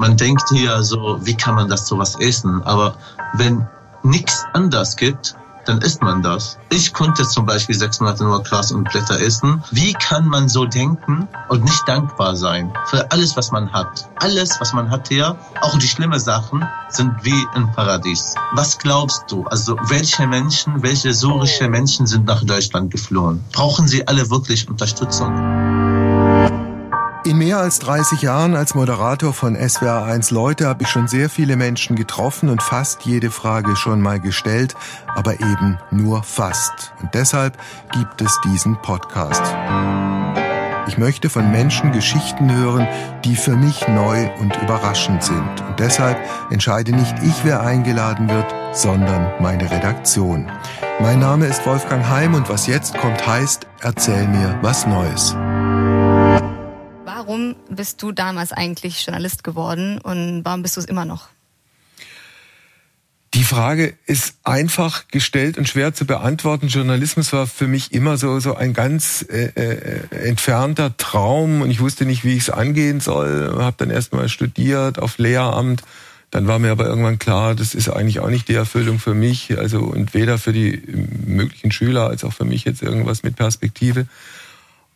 man denkt hier so, wie kann man das sowas essen? Aber wenn nichts anders gibt, dann isst man das. Ich konnte zum Beispiel sechs Monate nur Gras und Blätter essen. Wie kann man so denken und nicht dankbar sein für alles, was man hat? Alles, was man hat hier, auch die schlimmen Sachen, sind wie ein Paradies. Was glaubst du? Also welche Menschen, welche syrische Menschen sind nach Deutschland geflohen? Brauchen sie alle wirklich Unterstützung? In mehr als 30 Jahren als Moderator von SWR1 Leute habe ich schon sehr viele Menschen getroffen und fast jede Frage schon mal gestellt, aber eben nur fast. Und deshalb gibt es diesen Podcast. Ich möchte von Menschen Geschichten hören, die für mich neu und überraschend sind. Und deshalb entscheide nicht ich, wer eingeladen wird, sondern meine Redaktion. Mein Name ist Wolfgang Heim und was jetzt kommt heißt, erzähl mir was Neues warum bist du damals eigentlich Journalist geworden und warum bist du es immer noch? Die Frage ist einfach gestellt und schwer zu beantworten. Journalismus war für mich immer so so ein ganz äh, äh, entfernter Traum und ich wusste nicht, wie ich es angehen soll. Habe dann erstmal studiert auf Lehramt. Dann war mir aber irgendwann klar, das ist eigentlich auch nicht die Erfüllung für mich, also und weder für die möglichen Schüler als auch für mich jetzt irgendwas mit Perspektive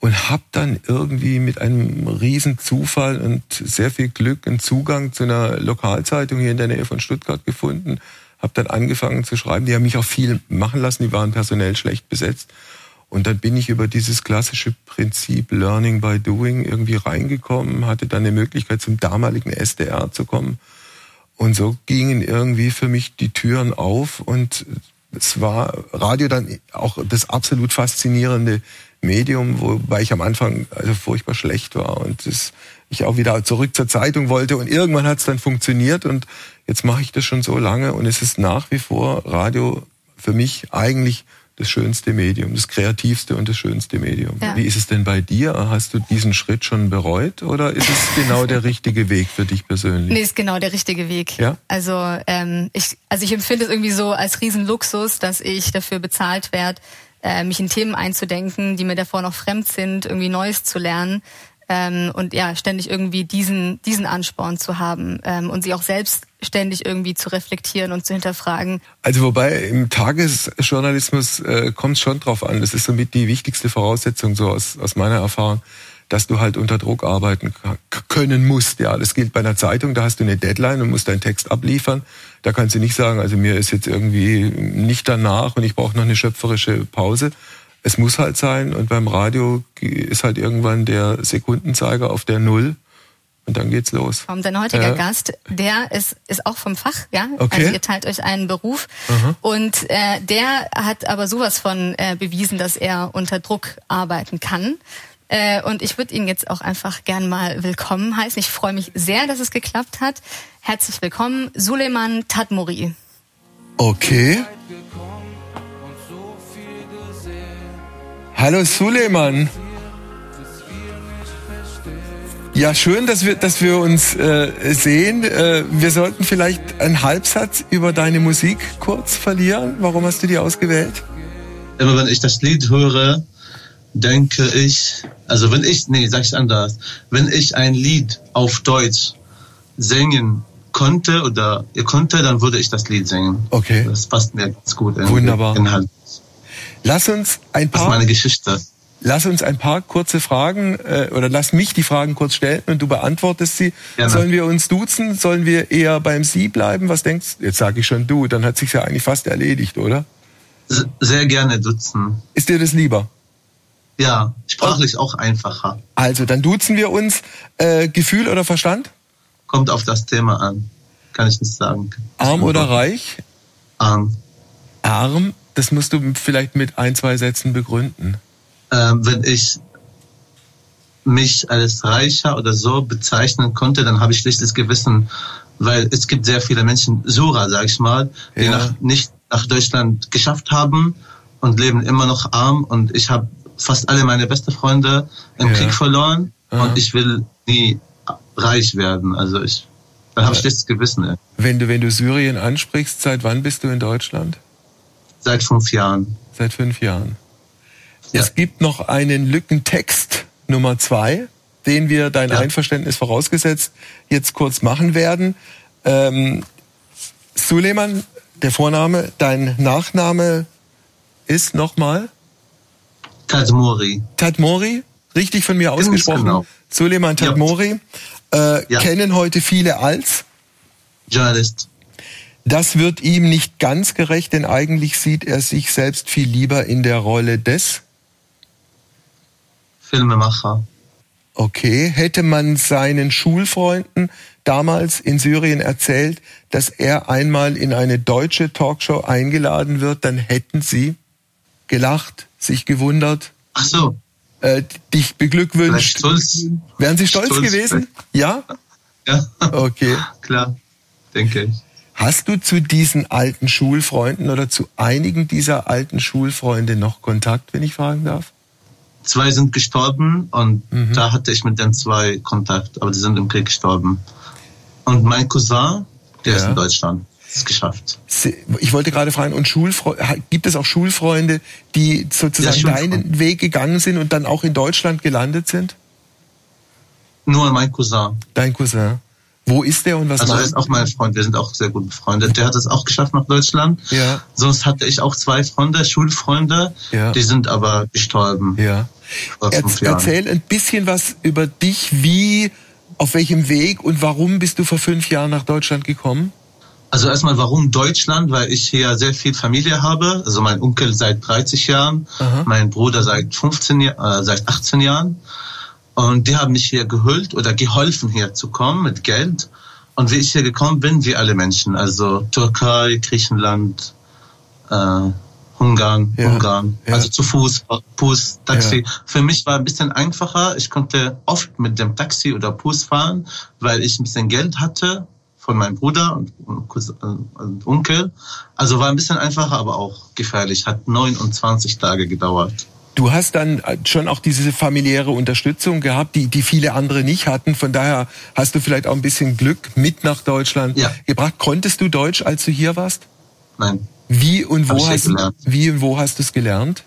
und habe dann irgendwie mit einem riesen Zufall und sehr viel Glück einen Zugang zu einer Lokalzeitung hier in der Nähe von Stuttgart gefunden. Habe dann angefangen zu schreiben. Die haben mich auch viel machen lassen. Die waren personell schlecht besetzt. Und dann bin ich über dieses klassische Prinzip Learning by Doing irgendwie reingekommen, hatte dann eine Möglichkeit zum damaligen SDR zu kommen. Und so gingen irgendwie für mich die Türen auf und es war Radio dann auch das absolut faszinierende Medium, wobei ich am Anfang also furchtbar schlecht war und das, ich auch wieder zurück zur Zeitung wollte und irgendwann hat es dann funktioniert und jetzt mache ich das schon so lange und es ist nach wie vor Radio für mich eigentlich das schönste Medium, das kreativste und das schönste Medium. Ja. Wie ist es denn bei dir? Hast du diesen Schritt schon bereut oder ist es genau der richtige Weg für dich persönlich? Nee, ist genau der richtige Weg. Ja? Also, ähm, ich, also ich empfinde es irgendwie so als Riesenluxus, dass ich dafür bezahlt werde, äh, mich in Themen einzudenken, die mir davor noch fremd sind, irgendwie Neues zu lernen. Ähm, und ja, ständig irgendwie diesen, diesen Ansporn zu haben ähm, und sich auch selbst ständig irgendwie zu reflektieren und zu hinterfragen. Also wobei im Tagesjournalismus äh, kommt es schon drauf an. Das ist somit die wichtigste Voraussetzung so aus, aus meiner Erfahrung dass du halt unter Druck arbeiten können musst. Ja, das gilt bei einer Zeitung, da hast du eine Deadline und musst deinen Text abliefern. Da kannst du nicht sagen, also mir ist jetzt irgendwie nicht danach und ich brauche noch eine schöpferische Pause. Es muss halt sein und beim Radio ist halt irgendwann der Sekundenzeiger auf der Null und dann geht's los. Und dein heutiger äh. Gast, der ist, ist auch vom Fach, ja. Okay. Also ihr teilt euch einen Beruf. Aha. Und äh, der hat aber sowas von äh, bewiesen, dass er unter Druck arbeiten kann. Äh, und ich würde ihn jetzt auch einfach gern mal willkommen heißen. Ich freue mich sehr, dass es geklappt hat. Herzlich willkommen, Suleiman Tadmori. Okay. Hallo Suleiman. Ja, schön, dass wir, dass wir uns äh, sehen. Äh, wir sollten vielleicht einen Halbsatz über deine Musik kurz verlieren. Warum hast du die ausgewählt? Immer wenn ich das Lied höre, denke ich, also wenn ich, nee, sag ich anders, wenn ich ein Lied auf Deutsch singen konnte oder ihr konnte, dann würde ich das Lied singen. Okay. Das passt mir ganz gut in Wunderbar. Inhalt. Lass uns ein paar. Das ist meine Geschichte. Lass uns ein paar kurze Fragen äh, oder lass mich die Fragen kurz stellen und du beantwortest sie. Gerne. Sollen wir uns duzen? Sollen wir eher beim Sie bleiben? Was denkst du? Jetzt sage ich schon du, dann hat sich ja eigentlich fast erledigt, oder? Sehr gerne duzen. Ist dir das lieber? Ja, sprachlich auch einfacher. Also, dann duzen wir uns. Äh, Gefühl oder Verstand? Kommt auf das Thema an. Kann ich nicht sagen. Arm oder reich? Arm. Arm? Das musst du vielleicht mit ein, zwei Sätzen begründen. Ähm, wenn ich mich als reicher oder so bezeichnen konnte, dann habe ich schlechtes Gewissen, weil es gibt sehr viele Menschen, Sura, sag ich mal, die ja. nach, nicht nach Deutschland geschafft haben und leben immer noch arm und ich habe fast alle meine beste Freunde im ja. Krieg verloren Aha. und ich will nie reich werden. Also ich, dann habe ich das Gewissen. Ey. Wenn du, wenn du Syrien ansprichst, seit wann bist du in Deutschland? Seit fünf Jahren. Seit fünf Jahren. Ja. Es gibt noch einen Lückentext Nummer zwei. den wir dein ja. Einverständnis vorausgesetzt jetzt kurz machen werden. Ähm, Suleiman, der Vorname, dein Nachname ist nochmal? Tadmori. Tadmori, richtig von mir ausgesprochen. Genau. Suleiman Tadmori. Ja. Äh, ja. Kennen heute viele als? Journalist. Das wird ihm nicht ganz gerecht, denn eigentlich sieht er sich selbst viel lieber in der Rolle des Filmemacher. Okay, hätte man seinen Schulfreunden damals in Syrien erzählt, dass er einmal in eine deutsche Talkshow eingeladen wird, dann hätten sie gelacht, sich gewundert. Ach so. Äh, dich beglückwünscht. Stolz. Wären sie stolz, stolz gewesen? Ja? Ja. Okay. Klar, denke ich. Hast du zu diesen alten Schulfreunden oder zu einigen dieser alten Schulfreunde noch Kontakt, wenn ich fragen darf? Zwei sind gestorben und mhm. da hatte ich mit den zwei Kontakt, aber die sind im Krieg gestorben. Und mein Cousin, der ja. ist in Deutschland. Ist geschafft. Ich wollte gerade fragen, und Schulfreunde, gibt es auch Schulfreunde, die sozusagen ja, deinen Weg gegangen sind und dann auch in Deutschland gelandet sind? Nur mein Cousin. Dein Cousin. Wo ist der und was also macht er ist auch mein Freund, wir sind auch sehr gut befreundet. Der hat es auch geschafft nach Deutschland. Ja. Sonst hatte ich auch zwei Freunde, Schulfreunde, ja. die sind aber gestorben. Ja. Erz, erzähl ein bisschen was über dich, wie, auf welchem Weg und warum bist du vor fünf Jahren nach Deutschland gekommen? Also erstmal, warum Deutschland? Weil ich hier sehr viel Familie habe. Also mein Onkel seit 30 Jahren, Aha. mein Bruder seit 15, äh, seit 18 Jahren. Und die haben mich hier gehüllt oder geholfen, hier zu kommen mit Geld. Und wie ich hier gekommen bin, wie alle Menschen, also Türkei, Griechenland, äh, Ungarn, ja, Ungarn, ja. also zu Fuß, Bus, Taxi. Ja. Für mich war ein bisschen einfacher. Ich konnte oft mit dem Taxi oder Bus fahren, weil ich ein bisschen Geld hatte von meinem Bruder und, und Onkel. Also war ein bisschen einfacher, aber auch gefährlich. Hat 29 Tage gedauert. Du hast dann schon auch diese familiäre Unterstützung gehabt, die, die viele andere nicht hatten. Von daher hast du vielleicht auch ein bisschen Glück mit nach Deutschland ja. gebracht. Konntest du Deutsch, als du hier warst? Nein. Wie und wo, hast, wie und wo hast du es gelernt?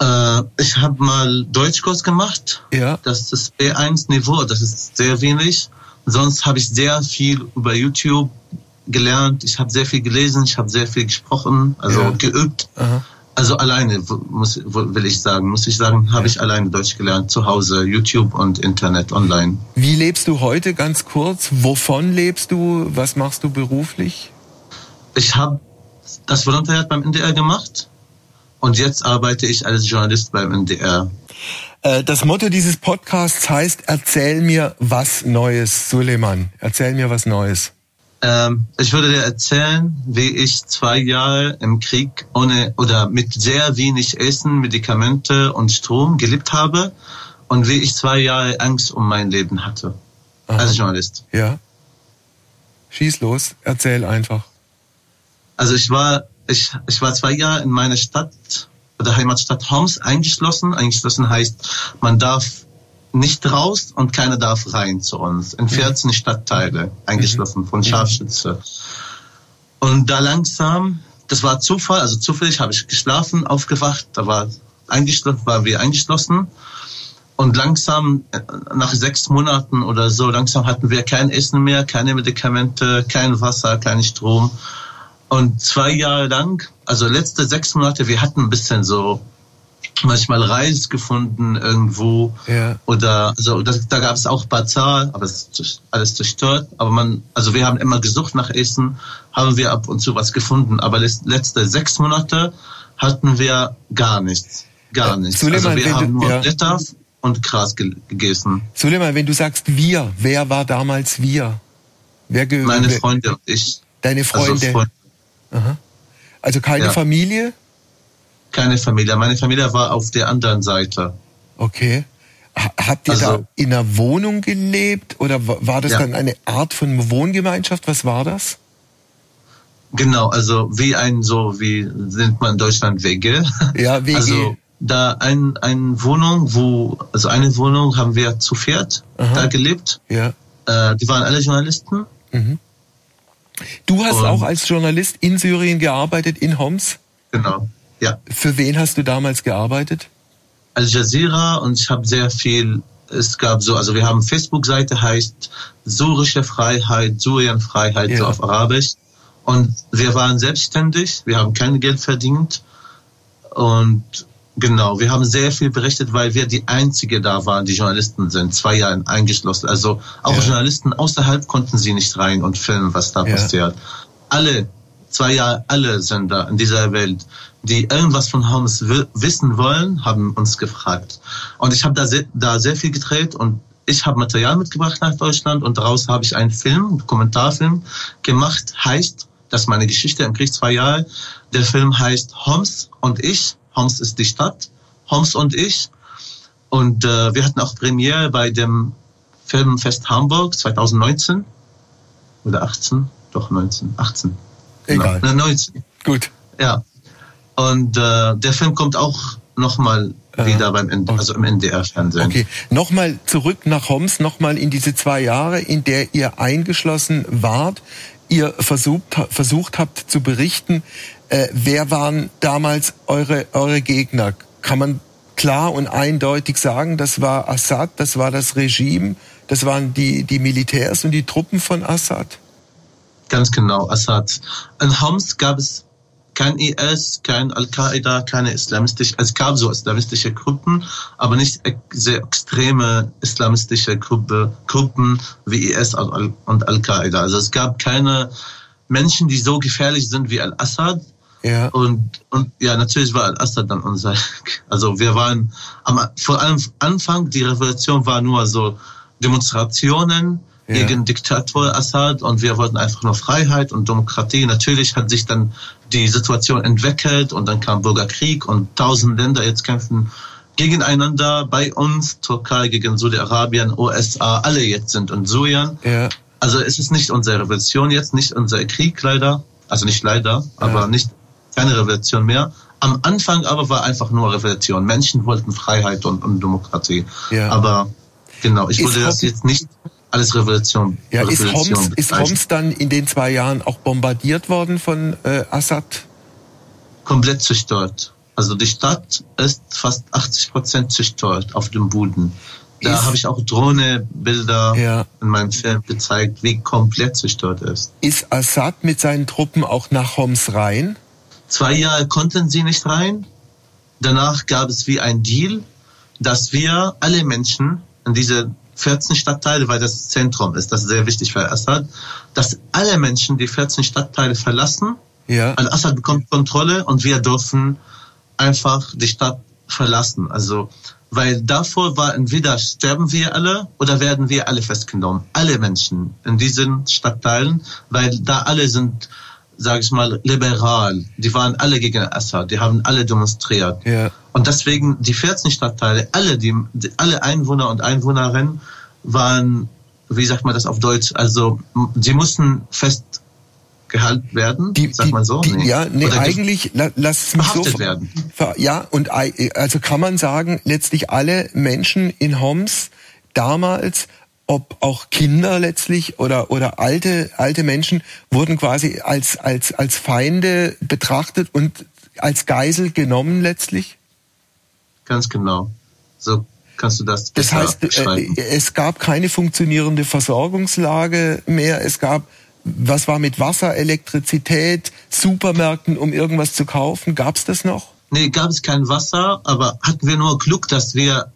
Äh, ich habe mal Deutschkurs gemacht. Ja. Das ist das B1-Niveau, das ist sehr wenig. Sonst habe ich sehr viel über YouTube gelernt. Ich habe sehr viel gelesen, ich habe sehr viel gesprochen, also ja. geübt. Aha. Also alleine muss will ich sagen, muss ich sagen, habe ich alleine Deutsch gelernt zu Hause, YouTube und Internet online. Wie lebst du heute ganz kurz? Wovon lebst du? Was machst du beruflich? Ich habe das Volontariat beim NDR gemacht und jetzt arbeite ich als Journalist beim NDR. Äh, das Motto dieses Podcasts heißt Erzähl mir was Neues, Suleiman. Erzähl mir was Neues. Ähm, ich würde dir erzählen, wie ich zwei Jahre im Krieg ohne oder mit sehr wenig Essen, Medikamente und Strom gelebt habe und wie ich zwei Jahre Angst um mein Leben hatte. Aha. Als Journalist. Ja. Schieß los, erzähl einfach. Also ich war, ich, ich war zwei Jahre in meiner Stadt oder Heimatstadt Homs eingeschlossen. Eingeschlossen heißt, man darf nicht raus und keiner darf rein zu uns. In 14 mhm. Stadtteile eingeschlossen von mhm. Scharfschütze. Und da langsam, das war Zufall, also zufällig habe ich geschlafen, aufgewacht, da war eingeschlossen, war wir eingeschlossen. Und langsam, äh, nach sechs Monaten oder so, langsam hatten wir kein Essen mehr, keine Medikamente, kein Wasser, kein Strom. Und zwei Jahre lang, also letzte sechs Monate, wir hatten ein bisschen so manchmal Reis gefunden irgendwo ja. oder also das, da gab es auch Bazar, aber es ist alles zerstört. Aber man, also wir haben immer gesucht nach Essen, haben wir ab und zu was gefunden. Aber letzte sechs Monate hatten wir gar nichts, gar nichts. Suleiman, also wir haben nur ja. Blätter und Gras ge gegessen. Suleiman, wenn du sagst wir, wer war damals wir? Wer Meine Freunde und ich. Deine Freunde. Also, Freunde. Also keine ja. Familie? Keine Familie. Meine Familie war auf der anderen Seite. Okay. Habt ihr also, da in einer Wohnung gelebt oder war das ja. dann eine Art von Wohngemeinschaft? Was war das? Genau, also wie ein so wie nennt man in Deutschland Wege. Ja, Wege. Also da ein eine Wohnung, wo also eine Wohnung haben wir zu viert Aha. da gelebt. Ja. Äh, die waren alle Journalisten. Mhm. Du hast Und, auch als Journalist in Syrien gearbeitet in Homs. Genau. Ja. Für wen hast du damals gearbeitet? Al Jazeera und ich habe sehr viel es gab so, also wir haben Facebook-Seite heißt Surische Freiheit, Syrien-Freiheit, ja. so auf Arabisch. Und wir waren selbstständig, wir haben kein Geld verdient. Und genau, wir haben sehr viel berichtet, weil wir die Einzige da waren, die Journalisten sind, zwei Jahre eingeschlossen. Also auch ja. Journalisten außerhalb konnten sie nicht rein und filmen, was da ja. passiert. Alle, zwei Jahre, alle Sender in dieser Welt, die irgendwas von Homs wissen wollen, haben uns gefragt. Und ich habe da, sehr, da sehr viel gedreht und ich habe Material mitgebracht nach Deutschland und daraus habe ich einen Film, Dokumentarfilm gemacht, heißt das ist meine Geschichte im Krieg zwei Jahre. Der Film heißt Homs und ich. Homs ist die Stadt. Homs und ich. Und äh, wir hatten auch Premiere bei dem Filmfest Hamburg 2019 oder 18, doch 19, 18. Egal. Genau. 19. Gut. Ja. Und äh, der Film kommt auch nochmal äh, wieder beim also im NDR-Fernsehen. Okay, nochmal zurück nach Homs, nochmal in diese zwei Jahre, in der ihr eingeschlossen wart ihr versucht, versucht habt zu berichten, äh, wer waren damals eure, eure Gegner? Kann man klar und eindeutig sagen, das war Assad, das war das Regime, das waren die, die Militärs und die Truppen von Assad? Ganz genau, Assad. In Homs gab es kein IS, kein Al-Qaida, keine islamistische, es gab so islamistische Gruppen, aber nicht sehr extreme islamistische Gruppe, Gruppen wie IS und Al-Qaida. Also es gab keine Menschen, die so gefährlich sind wie Al-Assad. Ja. Und, und ja, natürlich war Al-Assad dann unser, also wir waren am, vor allem Anfang, die Revolution war nur so Demonstrationen, ja. gegen Diktator Assad und wir wollten einfach nur Freiheit und Demokratie. Natürlich hat sich dann die Situation entwickelt und dann kam Bürgerkrieg und tausend Länder jetzt kämpfen gegeneinander bei uns, Türkei gegen Saudi-Arabien, USA, alle jetzt sind in Syrien. Ja. Also es ist nicht unsere Revolution jetzt, nicht unser Krieg leider, also nicht leider, aber nicht keine Revolution mehr. Am Anfang aber war einfach nur Revolution. Menschen wollten Freiheit und, und Demokratie. Ja. Aber genau, ich würde das jetzt nicht alles Revolution. Ja, Revolution ist Homs, ist Homs dann in den zwei Jahren auch bombardiert worden von äh, Assad? Komplett zerstört. Also die Stadt ist fast 80 Prozent zerstört auf dem Boden. Da habe ich auch Drohnebilder ja. in meinem Film gezeigt, wie komplett zerstört ist. Ist Assad mit seinen Truppen auch nach Homs rein? Zwei Jahre konnten sie nicht rein. Danach gab es wie ein Deal, dass wir alle Menschen in diese 14 Stadtteile, weil das Zentrum ist, das ist sehr wichtig für Assad, dass alle Menschen die 14 Stadtteile verlassen. Ja. Also Assad bekommt Kontrolle und wir dürfen einfach die Stadt verlassen. Also, weil davor war entweder sterben wir alle oder werden wir alle festgenommen. Alle Menschen in diesen Stadtteilen, weil da alle sind sage ich mal, liberal. Die waren alle gegen Assad, die haben alle demonstriert. Ja. Und deswegen die 14 Stadtteile, alle, die, alle Einwohner und Einwohnerinnen waren, wie sagt man das auf Deutsch, also sie mussten festgehalten werden, die, sagt man so? Die, nee. Ja, nee, Oder eigentlich, lass es mich so, werden. Ja, und also kann man sagen, letztlich alle Menschen in Homs damals ob auch Kinder letztlich oder oder alte alte Menschen wurden quasi als als als Feinde betrachtet und als Geisel genommen letztlich. Ganz genau. So kannst du das. Das heißt, äh, es gab keine funktionierende Versorgungslage mehr. Es gab was war mit Wasser, Elektrizität, Supermärkten, um irgendwas zu kaufen? Gab es das noch? Nee, gab es kein Wasser, aber hatten wir nur Glück, dass wir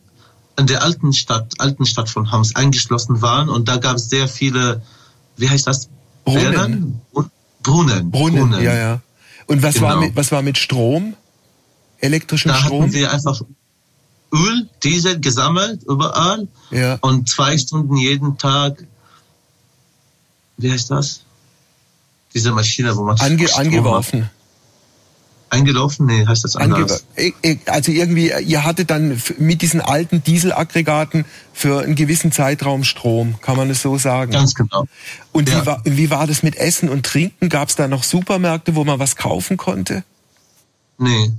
in der alten Stadt, alten Stadt von Homs eingeschlossen waren und da gab es sehr viele, wie heißt das? Brunnen. Brunnen. Brunnen. Brunnen, ja, ja. Und was genau. war mit, was war mit Strom? Elektrischem da Strom? Da hatten wir einfach Öl, Diesel gesammelt überall ja. und zwei Stunden jeden Tag. Wie heißt das? Diese Maschine, wo man Ange angeworfen. Hat eingelaufen? Nee, heißt das anders? Also irgendwie, ihr hattet dann mit diesen alten Dieselaggregaten für einen gewissen Zeitraum Strom, kann man es so sagen? Ganz genau. Und ja. wie, war, wie war das mit Essen und Trinken? Gab es da noch Supermärkte, wo man was kaufen konnte? Nee.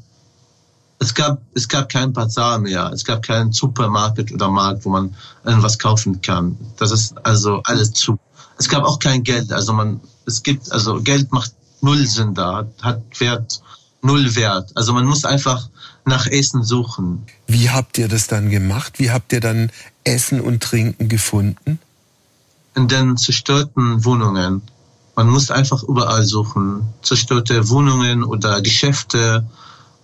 Es gab, es gab kein Bazar mehr. Es gab keinen Supermarkt oder Markt, wo man irgendwas kaufen kann. Das ist also alles zu. Es gab auch kein Geld. Also man, es gibt, also Geld macht null Sinn da, hat, hat Wert null wert. Also man muss einfach nach Essen suchen. Wie habt ihr das dann gemacht? Wie habt ihr dann Essen und Trinken gefunden? In den zerstörten Wohnungen. Man muss einfach überall suchen. Zerstörte Wohnungen oder Geschäfte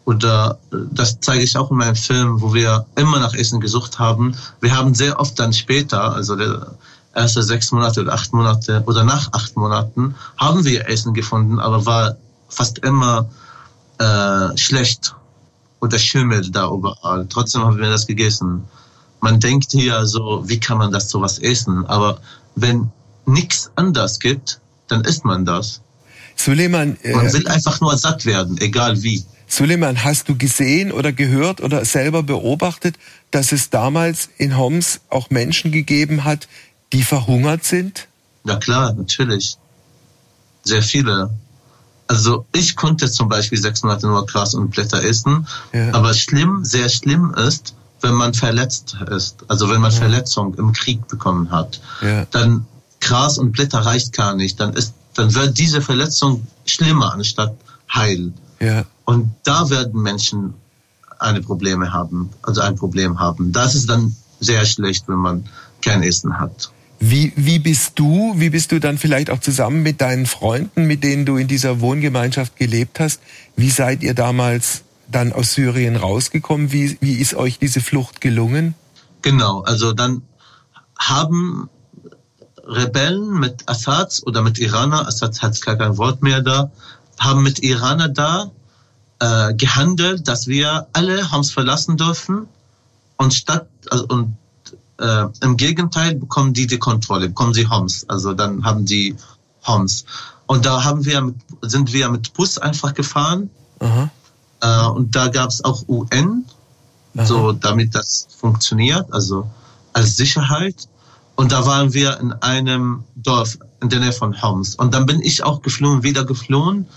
oder das zeige ich auch in meinem Film, wo wir immer nach Essen gesucht haben. Wir haben sehr oft dann später, also der erste sechs Monate oder acht Monate oder nach acht Monaten, haben wir Essen gefunden, aber war fast immer äh, schlecht oder Schimmel da überall. Trotzdem haben wir das gegessen. Man denkt hier so, wie kann man das sowas essen? Aber wenn nichts anders gibt, dann isst man das. Suleiman, äh, man will einfach nur satt werden, egal wie. Suleiman, hast du gesehen oder gehört oder selber beobachtet, dass es damals in Homs auch Menschen gegeben hat, die verhungert sind? Ja klar, natürlich. Sehr viele. Also ich konnte zum Beispiel sechs Monate nur Gras und Blätter essen, ja. aber schlimm, sehr schlimm ist, wenn man verletzt ist, also wenn man ja. Verletzung im Krieg bekommen hat, ja. dann Gras und Blätter reicht gar nicht, dann ist, dann wird diese Verletzung schlimmer anstatt heil. Ja. Und da werden Menschen eine Probleme haben, also ein Problem haben. Das ist dann sehr schlecht, wenn man kein Essen hat. Wie, wie bist du, wie bist du dann vielleicht auch zusammen mit deinen Freunden, mit denen du in dieser Wohngemeinschaft gelebt hast, wie seid ihr damals dann aus Syrien rausgekommen? Wie, wie ist euch diese Flucht gelungen? Genau, also dann haben Rebellen mit Assad oder mit Iraner, Assad hat gar kein Wort mehr da, haben mit Iraner da äh, gehandelt, dass wir alle Homs verlassen dürfen und statt also, und äh, Im Gegenteil bekommen die die Kontrolle, bekommen sie Homs. Also dann haben die Homs. Und da haben wir mit, sind wir mit Bus einfach gefahren. Äh, und da gab es auch UN, Aha. so damit das funktioniert, also als Sicherheit. Und da waren wir in einem Dorf in der Nähe von Homs. Und dann bin ich auch geflohen, wieder geflohen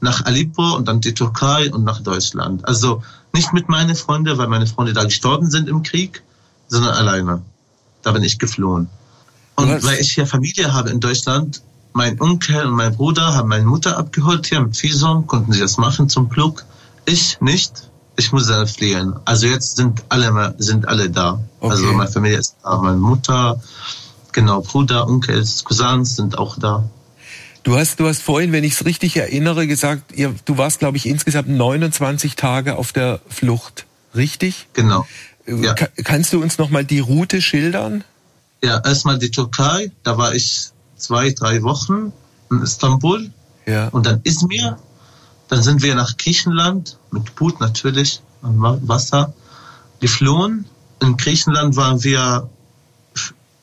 nach Aleppo und dann die Türkei und nach Deutschland. Also nicht mit meinen Freunden, weil meine Freunde da gestorben sind im Krieg, sondern alleine. Da bin ich geflohen. Und Was? weil ich hier Familie habe in Deutschland, mein Onkel und mein Bruder haben meine Mutter abgeholt hier mit Visum, konnten sie das machen zum Glück. Ich nicht. Ich muss dann fliehen. Also jetzt sind alle sind alle da. Okay. Also meine Familie ist da, meine Mutter, genau Bruder, Onkel, Cousins sind auch da. Du hast, du hast vorhin, wenn ich es richtig erinnere, gesagt, ihr, du warst, glaube ich, insgesamt 29 Tage auf der Flucht, richtig? Genau. Ja. Kannst du uns noch mal die Route schildern? Ja, erstmal die Türkei. Da war ich zwei, drei Wochen in Istanbul. Ja. Und dann Izmir. Dann sind wir nach Griechenland mit Boot natürlich am Wasser geflohen. In Griechenland waren wir,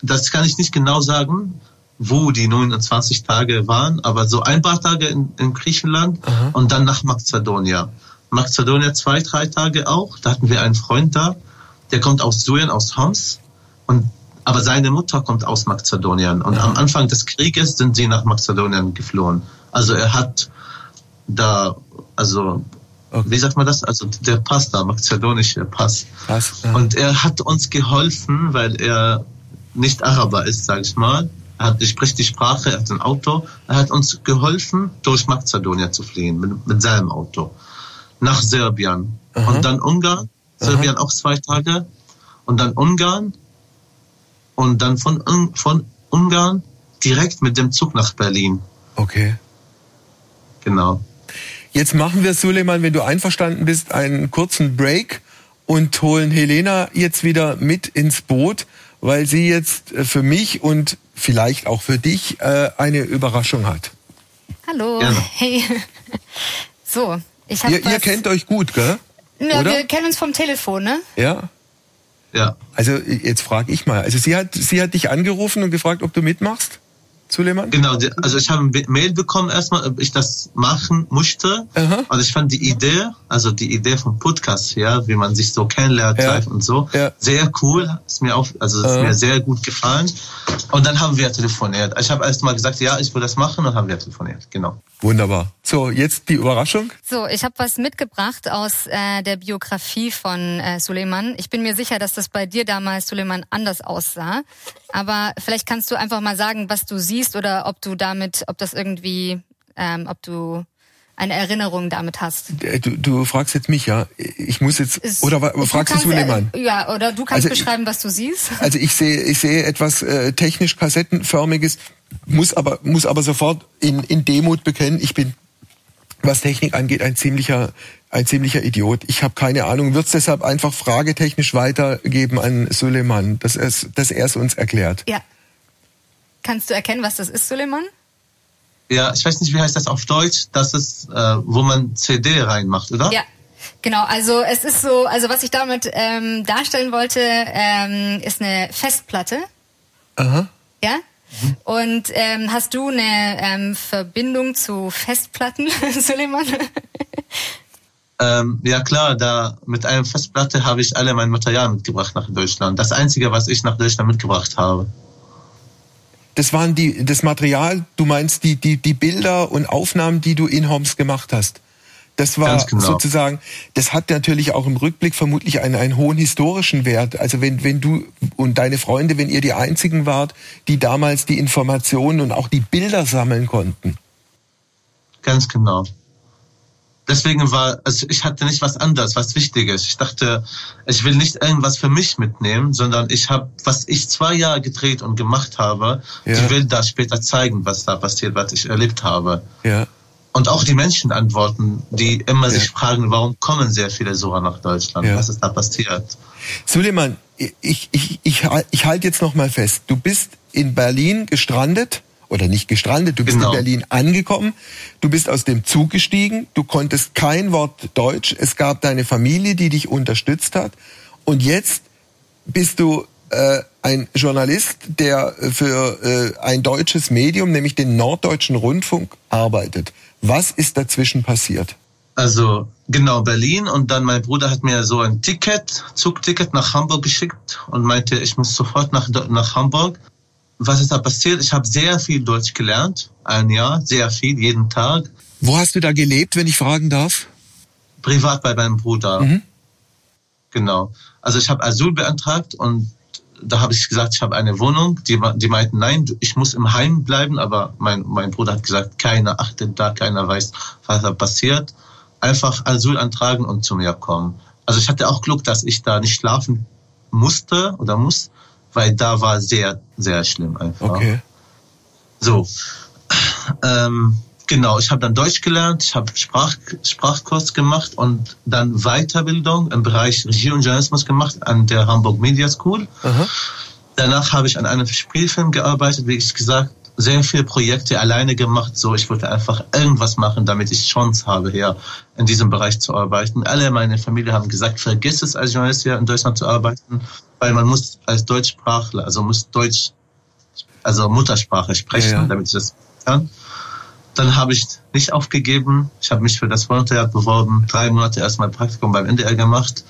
das kann ich nicht genau sagen, wo die 29 Tage waren, aber so ein paar Tage in, in Griechenland Aha. und dann nach Mazedonien. Mazedonien zwei, drei Tage auch. Da hatten wir einen Freund da der kommt aus Syrien, aus Homs, und, aber seine Mutter kommt aus Mazedonien. Und ja. am Anfang des Krieges sind sie nach Mazedonien geflohen. Also er hat da, also Okay. Wie sagt man das? Also der Pass da, mazedonische Pass. Pass ja. Und er hat uns geholfen, weil er nicht Araber ist, sag ich mal. Er, hat, er spricht die Sprache, er hat ein Auto. Er hat uns geholfen, durch Mazedonien zu fliehen, mit, mit seinem Auto. Nach Serbien. Aha. Und dann Ungarn. Serbien auch zwei Tage und dann Ungarn und dann von, von Ungarn direkt mit dem Zug nach Berlin. Okay. Genau. Jetzt machen wir, Suleiman, wenn du einverstanden bist, einen kurzen Break und holen Helena jetzt wieder mit ins Boot, weil sie jetzt äh, für mich und vielleicht auch für dich äh, eine Überraschung hat. Hallo. Gerne. Hey. So, ich habe. Ihr, ihr kennt euch gut, gell? Ja, Oder? wir kennen uns vom Telefon, ne? Ja. Ja. Also jetzt frage ich mal. Also sie hat, sie hat dich angerufen und gefragt, ob du mitmachst? Suleiman? Genau, also ich habe ein Mail bekommen erstmal, ob ich das machen musste. Aha. Also ich fand die Idee, also die Idee vom Podcast, ja, wie man sich so kennenlernt ja. live und so, ja. sehr cool. Ist mir auch, also ist mir sehr gut gefallen. Und dann haben wir telefoniert. Ich habe erstmal gesagt, ja, ich will das machen und haben wir telefoniert. Genau. Wunderbar. So, jetzt die Überraschung. So, ich habe was mitgebracht aus äh, der Biografie von äh, Suleiman. Ich bin mir sicher, dass das bei dir damals, Suleiman, anders aussah. Aber vielleicht kannst du einfach mal sagen, was du siehst oder ob du damit, ob das irgendwie, ähm, ob du eine Erinnerung damit hast. Äh, du, du fragst jetzt mich, ja. Ich muss jetzt ist, oder du fragst du Suleiman? Ja, oder du kannst also, beschreiben, was du siehst. Also ich sehe ich sehe etwas äh, technisch kassettenförmiges, muss aber muss aber sofort in in Demut bekennen, ich bin was Technik angeht ein ziemlicher ein ziemlicher Idiot. Ich habe keine Ahnung, wird es deshalb einfach fragetechnisch weitergeben an Suleiman, dass er dass er es uns erklärt. Ja. Kannst du erkennen, was das ist, Suleiman? Ja, ich weiß nicht, wie heißt das auf Deutsch. Das ist, äh, wo man CD reinmacht, oder? Ja. Genau, also es ist so, also was ich damit ähm, darstellen wollte, ähm, ist eine Festplatte. Aha. Ja. Mhm. Und ähm, hast du eine ähm, Verbindung zu Festplatten, Suleiman? Ähm, ja klar, da mit einer Festplatte habe ich alle mein Material mitgebracht nach Deutschland. Das Einzige, was ich nach Deutschland mitgebracht habe das waren die, das Material, du meinst die, die, die Bilder und Aufnahmen, die du in Homs gemacht hast. Das war genau. sozusagen, das hat natürlich auch im Rückblick vermutlich einen, einen hohen historischen Wert. Also wenn, wenn du und deine Freunde, wenn ihr die einzigen wart, die damals die Informationen und auch die Bilder sammeln konnten. Ganz genau deswegen war, also ich hatte nicht was anderes, was Wichtiges. Ich dachte, ich will nicht irgendwas für mich mitnehmen, sondern ich habe, was ich zwei Jahre gedreht und gemacht habe, ja. ich will da später zeigen, was da passiert, was ich erlebt habe. Ja. Und auch die Menschen antworten, die immer ja. sich fragen, warum kommen sehr viele Sura nach Deutschland? Ja. Was ist da passiert? Suleiman, ich, ich, ich, ich halte jetzt noch mal fest. Du bist in Berlin gestrandet oder nicht gestrandet, du bist genau. in Berlin angekommen, du bist aus dem Zug gestiegen, du konntest kein Wort Deutsch, es gab deine Familie, die dich unterstützt hat. Und jetzt bist du äh, ein Journalist, der für äh, ein deutsches Medium, nämlich den Norddeutschen Rundfunk, arbeitet. Was ist dazwischen passiert? Also genau Berlin. Und dann mein Bruder hat mir so ein Ticket, Zugticket nach Hamburg geschickt und meinte, ich muss sofort nach, nach Hamburg was ist da passiert? Ich habe sehr viel Deutsch gelernt, ein Jahr, sehr viel, jeden Tag. Wo hast du da gelebt, wenn ich fragen darf? Privat bei meinem Bruder. Mhm. Genau. Also ich habe Asyl beantragt und da habe ich gesagt, ich habe eine Wohnung. Die, die meinten, nein, ich muss im Heim bleiben, aber mein, mein Bruder hat gesagt, keiner achtet da, keiner weiß, was da passiert. Einfach Asyl antragen und zu mir kommen. Also ich hatte auch Glück, dass ich da nicht schlafen musste oder muss, weil da war sehr, sehr schlimm einfach. Okay. So. Ähm, genau, ich habe dann Deutsch gelernt, ich habe Sprach, Sprachkurs gemacht und dann Weiterbildung im Bereich Regie und Journalismus gemacht an der Hamburg Media School. Aha. Danach habe ich an einem Spielfilm gearbeitet, wie ich gesagt, sehr viele Projekte alleine gemacht. So, ich wollte einfach irgendwas machen, damit ich Chance habe, hier in diesem Bereich zu arbeiten. Alle meine Familie haben gesagt, vergiss es als Journalist hier in Deutschland zu arbeiten weil man muss als Deutschsprachler, also muss Deutsch, also Muttersprache sprechen, ja, ja. damit ich das kann. Dann habe ich nicht aufgegeben. Ich habe mich für das Volontariat beworben, drei Monate erstmal Praktikum beim NDR gemacht,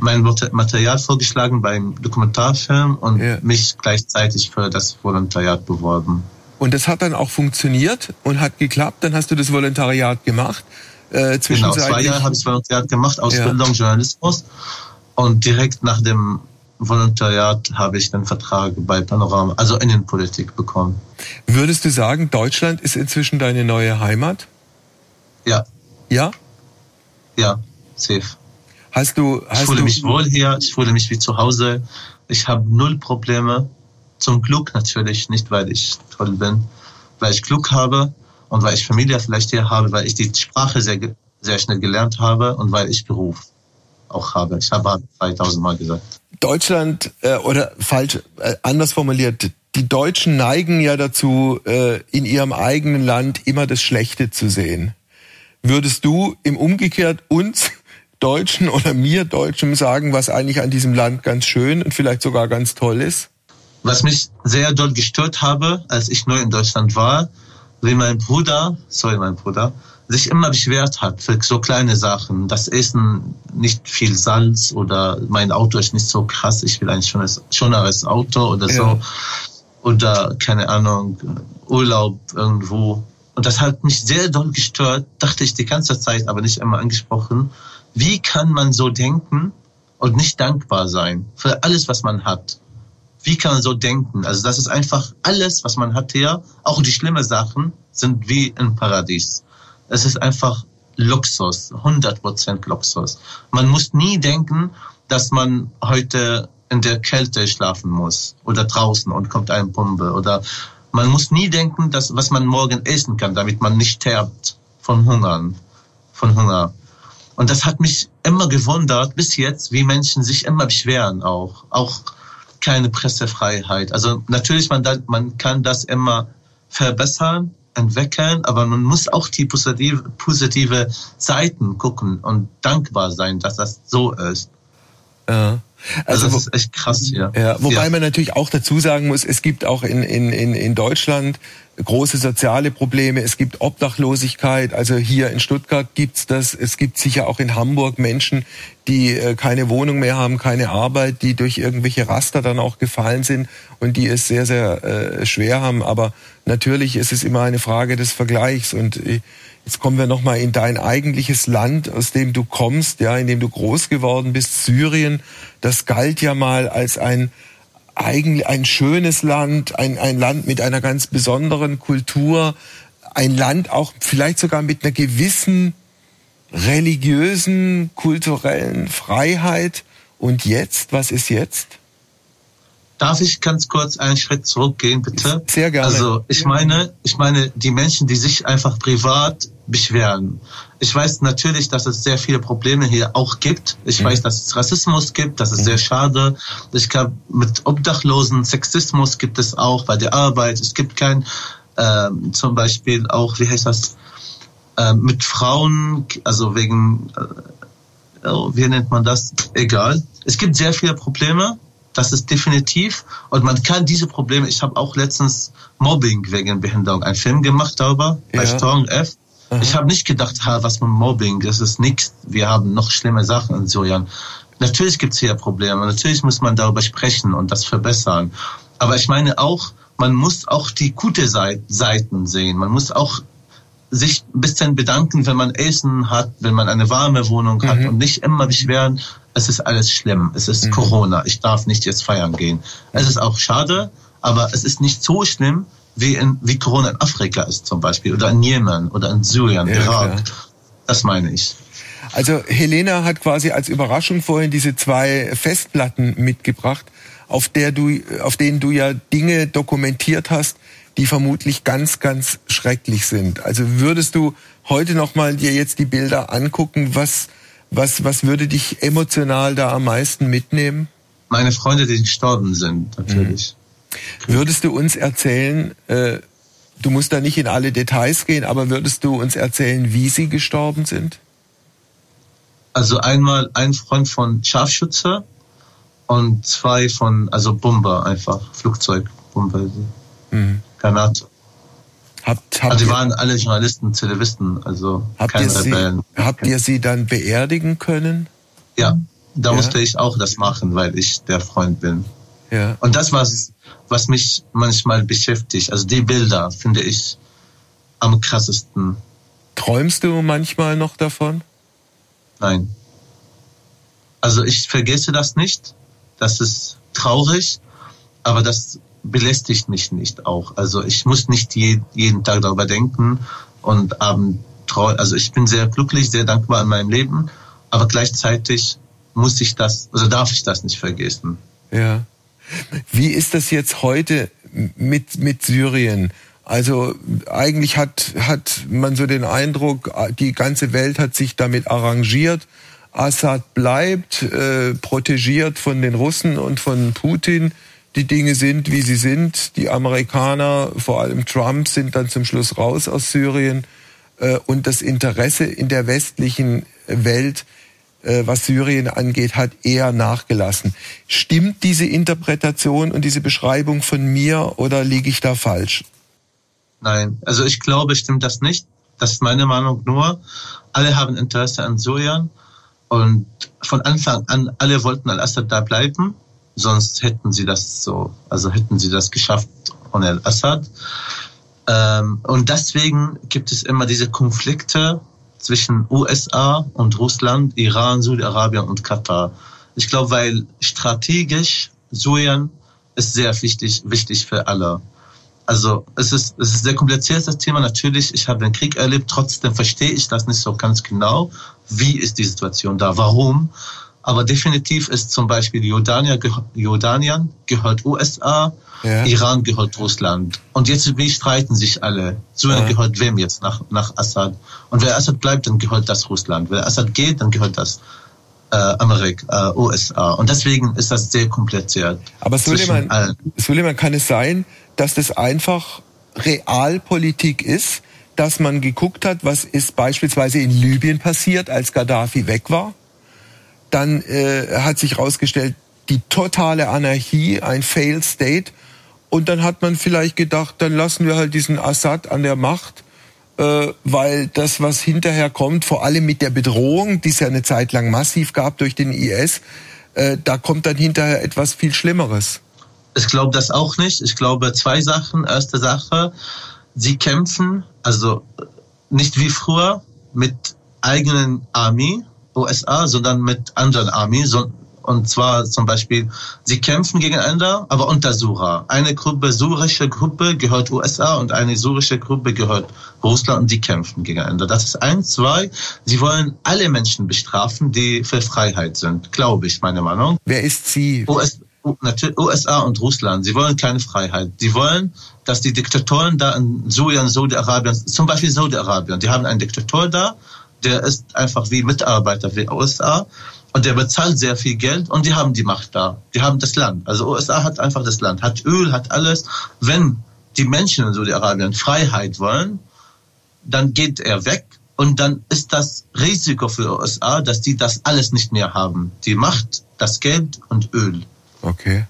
mein Material vorgeschlagen beim Dokumentarfilm und ja. mich gleichzeitig für das Volontariat beworben. Und das hat dann auch funktioniert und hat geklappt. Dann hast du das Volontariat gemacht. Äh, genau, zwei Jahre habe ich das Volontariat gemacht, Ausbildung, ja. Journalismus. Und direkt nach dem Volontariat habe ich den Vertrag bei Panorama, also Innenpolitik bekommen. Würdest du sagen, Deutschland ist inzwischen deine neue Heimat? Ja. Ja? Ja, safe. Hast du, hast ich fühle mich wohl hier, ich fühle mich wie zu Hause. Ich habe null Probleme. Zum Glück natürlich, nicht weil ich toll bin, weil ich Glück habe und weil ich Familie vielleicht hier habe, weil ich die Sprache sehr, sehr schnell gelernt habe und weil ich Beruf auch habe. Ich habe 2000 Mal gesagt. Deutschland äh, oder falsch äh, anders formuliert, die Deutschen neigen ja dazu, äh, in ihrem eigenen Land immer das Schlechte zu sehen. Würdest du im Umgekehrt uns Deutschen oder mir Deutschen sagen, was eigentlich an diesem Land ganz schön und vielleicht sogar ganz toll ist? Was mich sehr doll gestört habe, als ich neu in Deutschland war, wie mein Bruder, sorry, mein Bruder, sich immer beschwert hat für so kleine Sachen. Das Essen nicht viel Salz oder mein Auto ist nicht so krass, ich will ein schönes, schöneres Auto oder ja. so. Oder keine Ahnung, Urlaub irgendwo. Und das hat mich sehr doll gestört, dachte ich die ganze Zeit, aber nicht immer angesprochen. Wie kann man so denken und nicht dankbar sein für alles, was man hat? Wie kann man so denken? Also das ist einfach alles, was man hat hier, auch die schlimmen Sachen, sind wie im Paradies. Es ist einfach Luxus, 100% Luxus. Man muss nie denken, dass man heute in der Kälte schlafen muss oder draußen und kommt eine Pumpe oder man muss nie denken, dass was man morgen essen kann, damit man nicht sterbt von Hungern, von Hunger. Und das hat mich immer gewundert bis jetzt, wie Menschen sich immer beschweren auch, auch keine Pressefreiheit. Also natürlich man man kann das immer verbessern, entwickeln, aber man muss auch die positive, positive Seiten gucken und dankbar sein, dass das so ist. Ja. Also, also das ist echt krass hier. Ja, wobei ja. man natürlich auch dazu sagen muss, es gibt auch in, in, in, in Deutschland große soziale Probleme, es gibt Obdachlosigkeit, also hier in Stuttgart gibt's das, es gibt sicher auch in Hamburg Menschen, die äh, keine Wohnung mehr haben, keine Arbeit, die durch irgendwelche Raster dann auch gefallen sind und die es sehr, sehr äh, schwer haben. Aber natürlich ist es immer eine Frage des Vergleichs und äh, Jetzt kommen wir nochmal in dein eigentliches Land, aus dem du kommst, ja, in dem du groß geworden bist, Syrien. Das galt ja mal als ein eigentlich ein schönes Land, ein, ein Land mit einer ganz besonderen Kultur, ein Land auch vielleicht sogar mit einer gewissen religiösen, kulturellen Freiheit. Und jetzt, was ist jetzt? Darf ich ganz kurz einen Schritt zurückgehen, bitte? Sehr gerne. Also ich meine, ich meine die Menschen, die sich einfach privat beschweren. Ich weiß natürlich, dass es sehr viele Probleme hier auch gibt. Ich mhm. weiß, dass es Rassismus gibt. Das ist mhm. sehr schade. Ich glaube, mit Obdachlosen, Sexismus gibt es auch bei der Arbeit. Es gibt kein, äh, zum Beispiel auch, wie heißt das, äh, mit Frauen, also wegen, äh, oh, wie nennt man das? Egal. Es gibt sehr viele Probleme das ist definitiv. Und man kann diese Probleme, ich habe auch letztens Mobbing wegen Behinderung, einen Film gemacht darüber, ja. bei Strong F. Aha. Ich habe nicht gedacht, ha, was mit Mobbing, das ist nichts. Wir haben noch schlimme Sachen in Syrien. Natürlich gibt es hier Probleme. Natürlich muss man darüber sprechen und das verbessern. Aber ich meine auch, man muss auch die gute Seiten sehen. Man muss auch sich ein bisschen bedanken, wenn man Essen hat, wenn man eine warme Wohnung hat mhm. und nicht immer beschweren, es ist alles schlimm, es ist mhm. Corona, ich darf nicht jetzt feiern gehen. Es ist auch schade, aber es ist nicht so schlimm, wie, in, wie Corona in Afrika ist zum Beispiel oder in Jemen oder in Syrien, ja, Irak. Klar. Das meine ich. Also Helena hat quasi als Überraschung vorhin diese zwei Festplatten mitgebracht, auf der du, auf denen du ja Dinge dokumentiert hast, die vermutlich ganz, ganz schrecklich sind. Also würdest du heute noch mal dir jetzt die Bilder angucken, was was, was würde dich emotional da am meisten mitnehmen? Meine Freunde, die gestorben sind, natürlich. Mhm. Würdest du uns erzählen, äh, du musst da nicht in alle Details gehen, aber würdest du uns erzählen, wie sie gestorben sind? Also einmal ein Freund von Scharfschütze und zwei von, also Bomber einfach, Flugzeugbomber, mhm. Granate. Habt, also die waren alle Journalisten, Zivilisten, also habt keine ihr Rebellen. Sie, habt ihr sie dann beerdigen können? Ja, da ja. musste ich auch das machen, weil ich der Freund bin. Ja. Und das was was mich manchmal beschäftigt. Also die Bilder finde ich am krassesten. Träumst du manchmal noch davon? Nein. Also ich vergesse das nicht. Das ist traurig, aber das belästigt mich nicht auch. Also ich muss nicht je, jeden Tag darüber denken und abend treu. Also ich bin sehr glücklich, sehr dankbar in meinem Leben, aber gleichzeitig muss ich das, also darf ich das nicht vergessen. Ja. Wie ist das jetzt heute mit, mit Syrien? Also eigentlich hat, hat man so den Eindruck, die ganze Welt hat sich damit arrangiert. Assad bleibt, äh, protegiert von den Russen und von Putin die Dinge sind, wie sie sind. Die Amerikaner, vor allem Trump, sind dann zum Schluss raus aus Syrien. Äh, und das Interesse in der westlichen Welt, äh, was Syrien angeht, hat eher nachgelassen. Stimmt diese Interpretation und diese Beschreibung von mir oder liege ich da falsch? Nein, also ich glaube, stimmt das nicht. Das ist meine Meinung nur. Alle haben Interesse an Syrien und von Anfang an alle wollten Al-Assad da bleiben sonst hätten sie das so, also hätten sie das geschafft ohne Al-Assad. Ähm, und deswegen gibt es immer diese Konflikte zwischen USA und Russland, Iran, Saudi-Arabien und Katar. Ich glaube, weil strategisch Syrien ist sehr wichtig, wichtig für alle. Also es ist, es ist sehr kompliziert, das Thema. Natürlich, ich habe den Krieg erlebt, trotzdem verstehe ich das nicht so ganz genau. Wie ist die Situation da? Warum? Aber definitiv ist zum Beispiel Jordanien, Jordanien gehört USA, ja. Iran gehört Russland. Und jetzt wie streiten sich alle. Syrien ja. gehört wem jetzt nach, nach Assad? Und wer Assad bleibt, dann gehört das Russland. Wer Assad geht, dann gehört das äh, Amerika, äh, USA. Und deswegen ist das sehr kompliziert. Aber Suleiman, Suleiman, kann es sein, dass das einfach Realpolitik ist, dass man geguckt hat, was ist beispielsweise in Libyen passiert, als Gaddafi weg war? Dann äh, hat sich herausgestellt, die totale Anarchie, ein Failed State. Und dann hat man vielleicht gedacht, dann lassen wir halt diesen Assad an der Macht, äh, weil das, was hinterher kommt, vor allem mit der Bedrohung, die es ja eine Zeit lang massiv gab durch den IS, äh, da kommt dann hinterher etwas viel Schlimmeres. Ich glaube das auch nicht. Ich glaube zwei Sachen. Erste Sache, sie kämpfen, also nicht wie früher mit eigenen Armee, USA, sondern mit anderen Armee. So, und zwar zum Beispiel, sie kämpfen gegeneinander, aber unter Sura. Eine Gruppe, surische Gruppe gehört USA und eine surische Gruppe gehört Russland und die kämpfen gegeneinander. Das ist eins. Zwei, sie wollen alle Menschen bestrafen, die für Freiheit sind, glaube ich, meine Meinung. Wer ist sie? US, USA und Russland, sie wollen keine Freiheit. Sie wollen, dass die Diktatoren da in Syrien, Saudi-Arabien, zum Beispiel Saudi-Arabien, die haben einen Diktator da, der ist einfach wie Mitarbeiter wie USA und der bezahlt sehr viel Geld und die haben die Macht da. Die haben das Land. Also USA hat einfach das Land, hat Öl, hat alles. Wenn die Menschen in Saudi-Arabien Freiheit wollen, dann geht er weg und dann ist das Risiko für USA, dass die das alles nicht mehr haben. Die Macht, das Geld und Öl. Okay.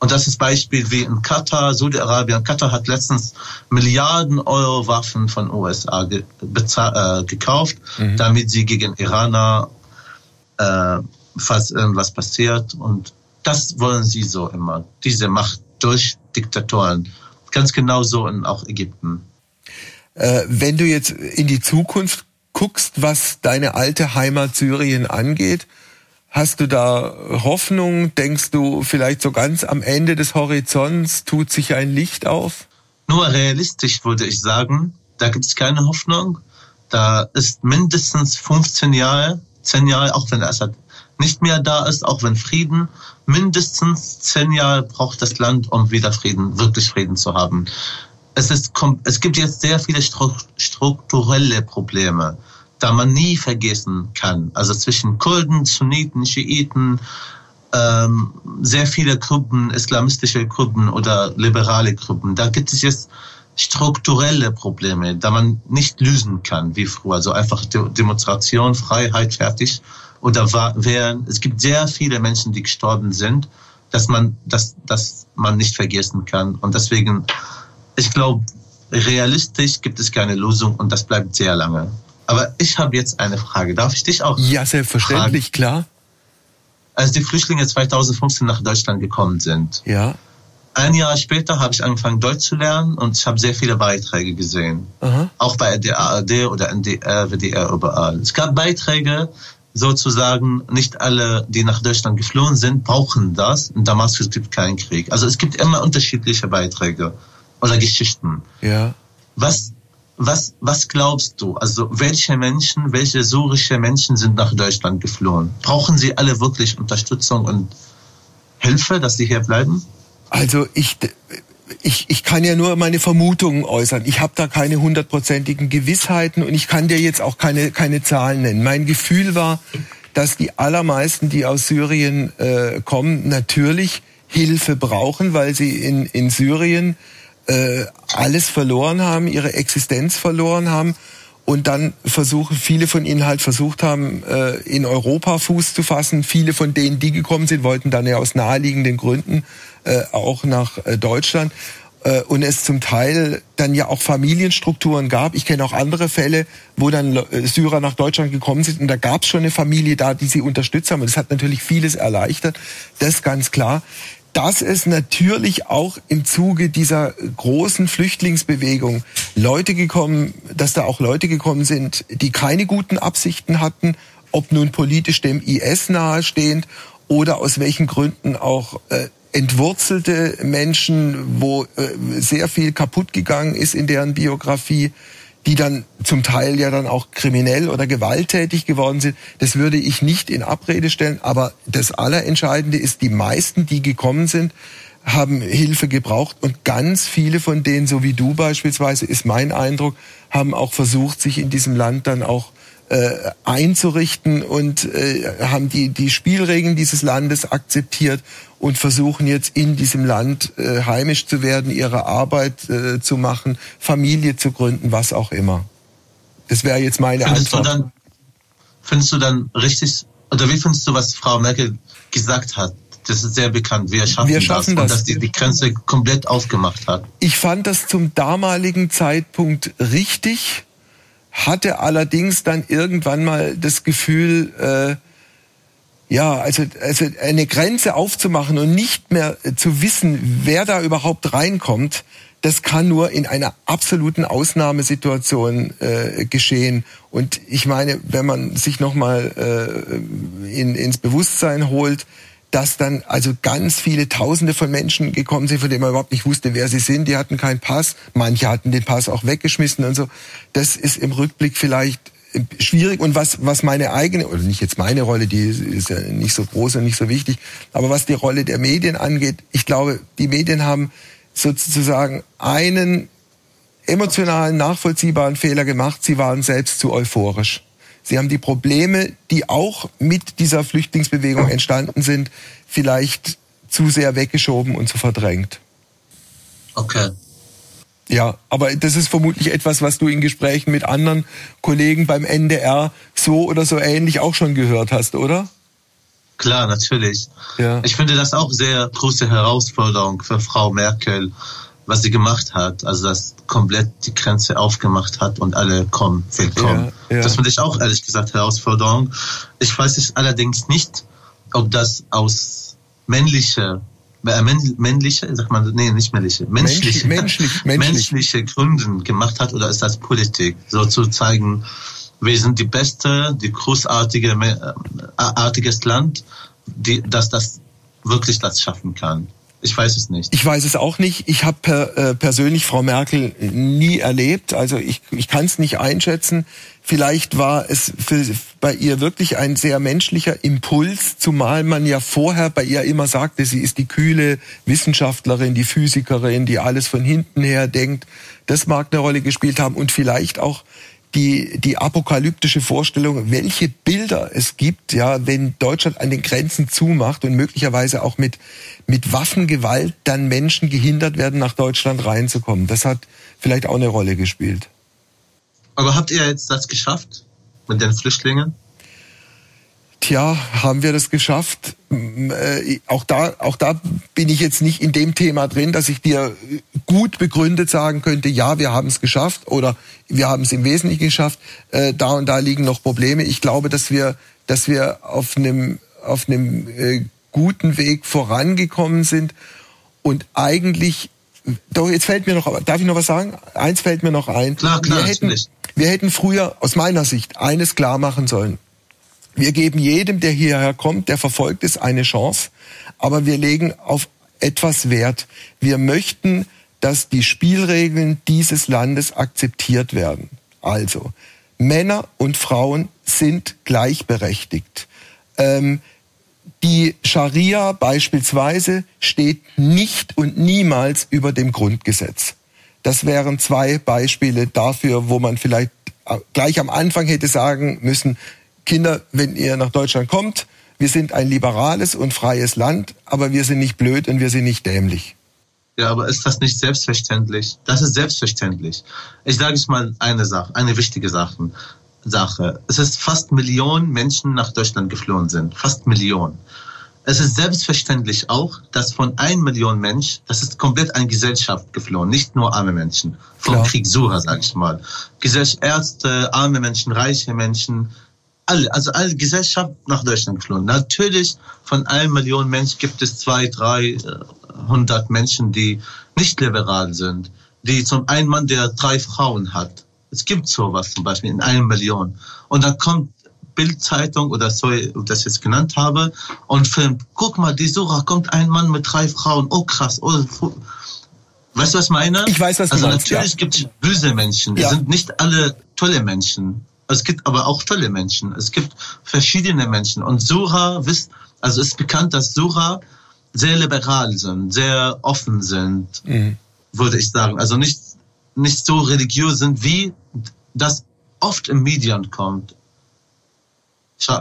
Und das ist Beispiel wie in Katar, Saudi-Arabien. Katar hat letztens Milliarden Euro Waffen von USA ge äh, gekauft, mhm. damit sie gegen Iraner, äh, falls irgendwas passiert. Und das wollen sie so immer. Diese Macht durch Diktatoren. Ganz genauso in auch Ägypten. Äh, wenn du jetzt in die Zukunft guckst, was deine alte Heimat Syrien angeht, Hast du da Hoffnung? Denkst du vielleicht so ganz am Ende des Horizonts tut sich ein Licht auf? Nur realistisch würde ich sagen, da gibt es keine Hoffnung. Da ist mindestens 15 Jahre, 10 Jahre, auch wenn Assad nicht mehr da ist, auch wenn Frieden, mindestens 10 Jahre braucht das Land, um wieder Frieden, wirklich Frieden zu haben. Es, ist, es gibt jetzt sehr viele strukturelle Probleme da man nie vergessen kann. Also zwischen Kurden, Sunniten, Schiiten, ähm, sehr viele Gruppen, islamistische Gruppen oder liberale Gruppen. Da gibt es jetzt strukturelle Probleme, da man nicht lösen kann wie früher. Also einfach Demonstration, Freiheit, fertig oder wären. Es gibt sehr viele Menschen, die gestorben sind, dass man, dass, dass man nicht vergessen kann. Und deswegen, ich glaube, realistisch gibt es keine Lösung und das bleibt sehr lange. Aber ich habe jetzt eine Frage. Darf ich dich auch? Ja, selbstverständlich, fragen? klar. Als die Flüchtlinge 2015 nach Deutschland gekommen sind. Ja. Ein Jahr später habe ich angefangen Deutsch zu lernen und ich habe sehr viele Beiträge gesehen. Aha. Auch bei der ARD oder NDR, WDR, überall. Es gab Beiträge, sozusagen, nicht alle, die nach Deutschland geflohen sind, brauchen das. In Damaskus gibt keinen Krieg. Also es gibt immer unterschiedliche Beiträge oder Geschichten. Ja. Was was, was glaubst du? Also welche Menschen, welche syrische Menschen sind nach Deutschland geflohen? Brauchen sie alle wirklich Unterstützung und Hilfe, dass sie hier bleiben? Also ich, ich, ich kann ja nur meine Vermutungen äußern. Ich habe da keine hundertprozentigen Gewissheiten und ich kann dir jetzt auch keine, keine Zahlen nennen. Mein Gefühl war, dass die allermeisten, die aus Syrien äh, kommen, natürlich Hilfe brauchen, weil sie in, in Syrien äh, alles verloren haben, ihre Existenz verloren haben und dann versuchen, viele von ihnen halt versucht haben, äh, in Europa Fuß zu fassen. Viele von denen, die gekommen sind, wollten dann ja aus naheliegenden Gründen äh, auch nach äh, Deutschland. Äh, und es zum Teil dann ja auch Familienstrukturen gab. Ich kenne auch andere Fälle, wo dann äh, Syrer nach Deutschland gekommen sind und da gab es schon eine Familie da, die sie unterstützt haben. Und das hat natürlich vieles erleichtert. Das ganz klar dass es natürlich auch im Zuge dieser großen Flüchtlingsbewegung Leute gekommen, dass da auch Leute gekommen sind, die keine guten Absichten hatten, ob nun politisch dem IS nahestehend oder aus welchen Gründen auch äh, entwurzelte Menschen, wo äh, sehr viel kaputt gegangen ist in deren Biografie, die dann zum Teil ja dann auch kriminell oder gewalttätig geworden sind. Das würde ich nicht in Abrede stellen. Aber das Allerentscheidende ist, die meisten, die gekommen sind, haben Hilfe gebraucht und ganz viele von denen, so wie du beispielsweise, ist mein Eindruck, haben auch versucht, sich in diesem Land dann auch äh, einzurichten und äh, haben die, die Spielregeln dieses Landes akzeptiert und versuchen jetzt in diesem Land äh, heimisch zu werden, ihre Arbeit äh, zu machen, Familie zu gründen, was auch immer. Das wäre jetzt meine findest Antwort. Du dann, findest du dann richtig, oder wie findest du, was Frau Merkel gesagt hat? Das ist sehr bekannt. Wir schaffen, Wir schaffen das. das. Und dass die die Grenze komplett aufgemacht hat. Ich fand das zum damaligen Zeitpunkt richtig hatte allerdings dann irgendwann mal das Gefühl, äh, ja, also, also eine Grenze aufzumachen und nicht mehr zu wissen, wer da überhaupt reinkommt, das kann nur in einer absoluten Ausnahmesituation äh, geschehen. Und ich meine, wenn man sich nochmal äh, in, ins Bewusstsein holt, dass dann also ganz viele Tausende von Menschen gekommen sind, von denen man überhaupt nicht wusste, wer sie sind. Die hatten keinen Pass. Manche hatten den Pass auch weggeschmissen und so. Das ist im Rückblick vielleicht schwierig und was was meine eigene oder nicht jetzt meine Rolle, die ist ja nicht so groß und nicht so wichtig, aber was die Rolle der Medien angeht, ich glaube, die Medien haben sozusagen einen emotionalen nachvollziehbaren Fehler gemacht, sie waren selbst zu euphorisch. Sie haben die Probleme, die auch mit dieser Flüchtlingsbewegung entstanden sind, vielleicht zu sehr weggeschoben und zu verdrängt. Okay. Ja, aber das ist vermutlich etwas, was du in Gesprächen mit anderen Kollegen beim NDR so oder so ähnlich auch schon gehört hast, oder? Klar, natürlich. Ja. Ich finde das auch sehr große Herausforderung für Frau Merkel, was sie gemacht hat, also dass komplett die Grenze aufgemacht hat und alle kommen, willkommen. Ja, ja. Das finde ich auch ehrlich gesagt Herausforderung. Ich weiß es allerdings nicht, ob das aus männlicher männliche, sagt man, nee, nicht männliche, menschliche, menschlich, menschlich, menschliche Gründen gemacht hat oder ist das Politik? So zu zeigen, wir sind die beste, die großartige, äh, artiges Land, die, dass das wirklich das schaffen kann. Ich weiß es nicht. Ich weiß es auch nicht. Ich habe per, äh, persönlich Frau Merkel nie erlebt. Also ich, ich kann es nicht einschätzen. Vielleicht war es für, bei ihr wirklich ein sehr menschlicher Impuls, zumal man ja vorher bei ihr immer sagte, sie ist die kühle Wissenschaftlerin, die Physikerin, die alles von hinten her denkt. Das mag eine Rolle gespielt haben und vielleicht auch die, die apokalyptische Vorstellung, welche Bilder es gibt, ja, wenn Deutschland an den Grenzen zumacht und möglicherweise auch mit, mit Waffengewalt dann Menschen gehindert werden, nach Deutschland reinzukommen. Das hat vielleicht auch eine Rolle gespielt. Aber habt ihr jetzt das geschafft mit den Flüchtlingen? Tja, haben wir das geschafft? Äh, auch da, auch da bin ich jetzt nicht in dem Thema drin, dass ich dir gut begründet sagen könnte, ja, wir haben es geschafft oder wir haben es im Wesentlichen geschafft. Äh, da und da liegen noch Probleme. Ich glaube, dass wir, dass wir auf einem, auf einem äh, guten Weg vorangekommen sind und eigentlich doch, jetzt fällt mir noch, darf ich noch was sagen? Eins fällt mir noch ein. Klar, klar, wir hätten, wir hätten früher aus meiner Sicht eines klar machen sollen. Wir geben jedem, der hierher kommt, der verfolgt ist, eine Chance, aber wir legen auf etwas Wert. Wir möchten, dass die Spielregeln dieses Landes akzeptiert werden. Also, Männer und Frauen sind gleichberechtigt. Ähm, die Scharia beispielsweise steht nicht und niemals über dem Grundgesetz. Das wären zwei Beispiele dafür, wo man vielleicht gleich am Anfang hätte sagen müssen, Kinder, wenn ihr nach Deutschland kommt, wir sind ein liberales und freies Land, aber wir sind nicht blöd und wir sind nicht dämlich. Ja, aber ist das nicht selbstverständlich? Das ist selbstverständlich. Ich sage es mal eine Sache, eine wichtige Sache. Sache. Es ist fast Millionen Menschen nach Deutschland geflohen sind. Fast Millionen. Es ist selbstverständlich auch, dass von ein Million Mensch, das ist komplett eine Gesellschaft geflohen, nicht nur arme Menschen. Vom Klar. Krieg Sucher, sag ich mal. Ärzte, arme Menschen, reiche Menschen, alle, also alle Gesellschaft nach Deutschland geflohen. Natürlich von allen Millionen Menschen gibt es zwei, drei, äh, hundert Menschen, die nicht liberal sind, die zum einen Mann, der drei Frauen hat. Es gibt sowas zum Beispiel in einer Million. Und dann kommt Bildzeitung oder so, das jetzt genannt habe und filmt, guck mal, die Sura kommt ein Mann mit drei Frauen, oh krass, oh, weißt du, was ich meine? Ich weiß, was also du meinst. Also natürlich ja. gibt es böse Menschen, ja. es sind nicht alle tolle Menschen. Es gibt aber auch tolle Menschen. Es gibt verschiedene Menschen. Und Sura, wisst, also ist bekannt, dass Sura sehr liberal sind, sehr offen sind, mhm. würde ich sagen. Also nicht, nicht so religiös sind, wie das oft im Medien kommt.